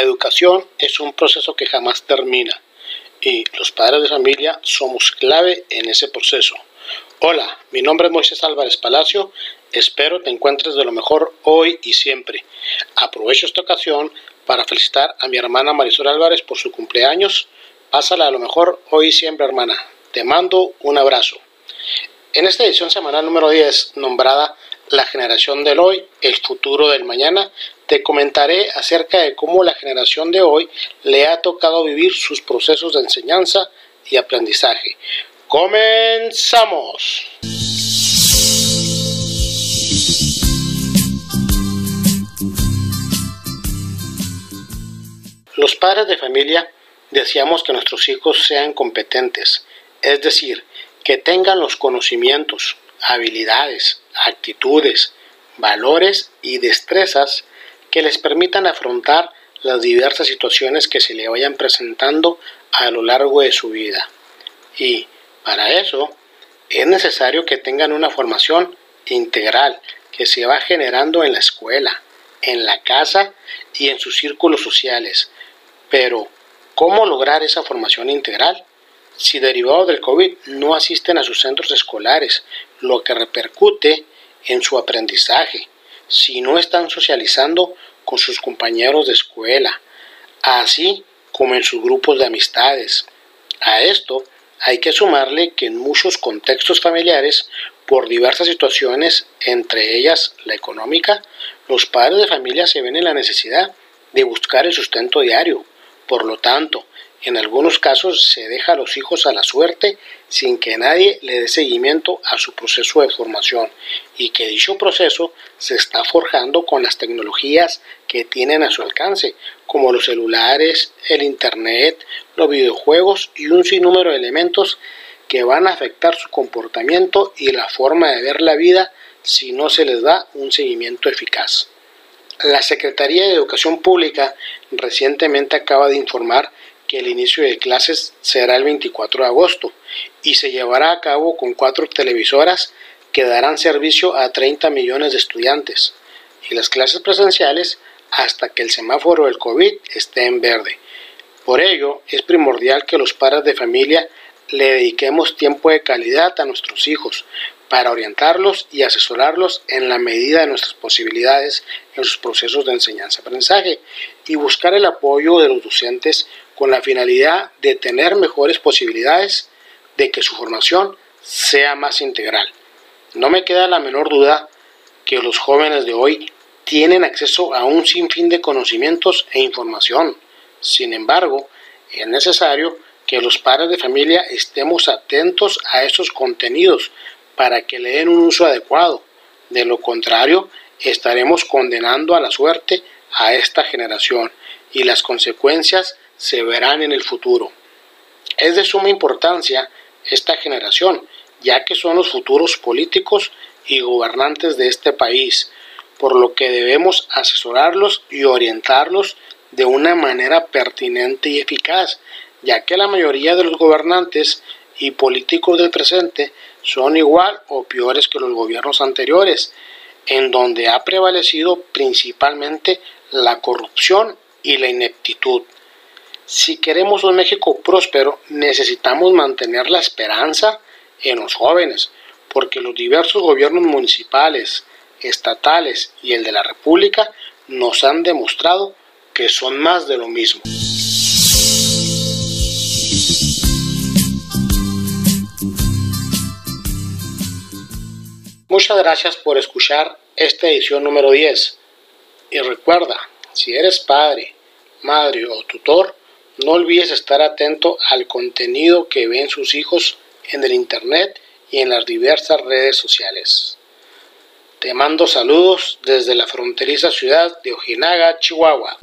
educación es un proceso que jamás termina y los padres de familia somos clave en ese proceso. Hola, mi nombre es Moisés Álvarez Palacio, espero te encuentres de lo mejor hoy y siempre. Aprovecho esta ocasión para felicitar a mi hermana Marisol Álvarez por su cumpleaños. Pásala a lo mejor hoy y siempre, hermana. Te mando un abrazo. En esta edición semanal número 10, nombrada La generación del hoy, el futuro del mañana, te comentaré acerca de cómo la generación de hoy le ha tocado vivir sus procesos de enseñanza y aprendizaje. ¡Comenzamos! Los padres de familia deseamos que nuestros hijos sean competentes, es decir, que tengan los conocimientos, habilidades, actitudes, valores y destrezas que les permitan afrontar las diversas situaciones que se le vayan presentando a lo largo de su vida. Y para eso es necesario que tengan una formación integral que se va generando en la escuela, en la casa y en sus círculos sociales. Pero, ¿cómo lograr esa formación integral? si derivados del COVID no asisten a sus centros escolares, lo que repercute en su aprendizaje, si no están socializando con sus compañeros de escuela, así como en sus grupos de amistades. A esto hay que sumarle que en muchos contextos familiares, por diversas situaciones, entre ellas la económica, los padres de familia se ven en la necesidad de buscar el sustento diario. Por lo tanto, en algunos casos se deja a los hijos a la suerte sin que nadie le dé seguimiento a su proceso de formación y que dicho proceso se está forjando con las tecnologías que tienen a su alcance, como los celulares, el Internet, los videojuegos y un sinnúmero de elementos que van a afectar su comportamiento y la forma de ver la vida si no se les da un seguimiento eficaz. La Secretaría de Educación Pública recientemente acaba de informar que el inicio de clases será el 24 de agosto y se llevará a cabo con cuatro televisoras que darán servicio a 30 millones de estudiantes y las clases presenciales hasta que el semáforo del COVID esté en verde. Por ello, es primordial que los padres de familia le dediquemos tiempo de calidad a nuestros hijos para orientarlos y asesorarlos en la medida de nuestras posibilidades en sus procesos de enseñanza-aprendizaje y buscar el apoyo de los docentes con la finalidad de tener mejores posibilidades de que su formación sea más integral. No me queda la menor duda que los jóvenes de hoy tienen acceso a un sinfín de conocimientos e información. Sin embargo, es necesario que los padres de familia estemos atentos a esos contenidos para que le den un uso adecuado. De lo contrario, estaremos condenando a la suerte a esta generación y las consecuencias se verán en el futuro. Es de suma importancia esta generación, ya que son los futuros políticos y gobernantes de este país, por lo que debemos asesorarlos y orientarlos de una manera pertinente y eficaz, ya que la mayoría de los gobernantes y políticos del presente son igual o peores que los gobiernos anteriores, en donde ha prevalecido principalmente la corrupción y la ineptitud. Si queremos un México próspero, necesitamos mantener la esperanza en los jóvenes, porque los diversos gobiernos municipales, estatales y el de la República nos han demostrado que son más de lo mismo. Muchas gracias por escuchar esta edición número 10. Y recuerda, si eres padre, madre o tutor, no olvides estar atento al contenido que ven sus hijos en el Internet y en las diversas redes sociales. Te mando saludos desde la fronteriza ciudad de Ojinaga, Chihuahua.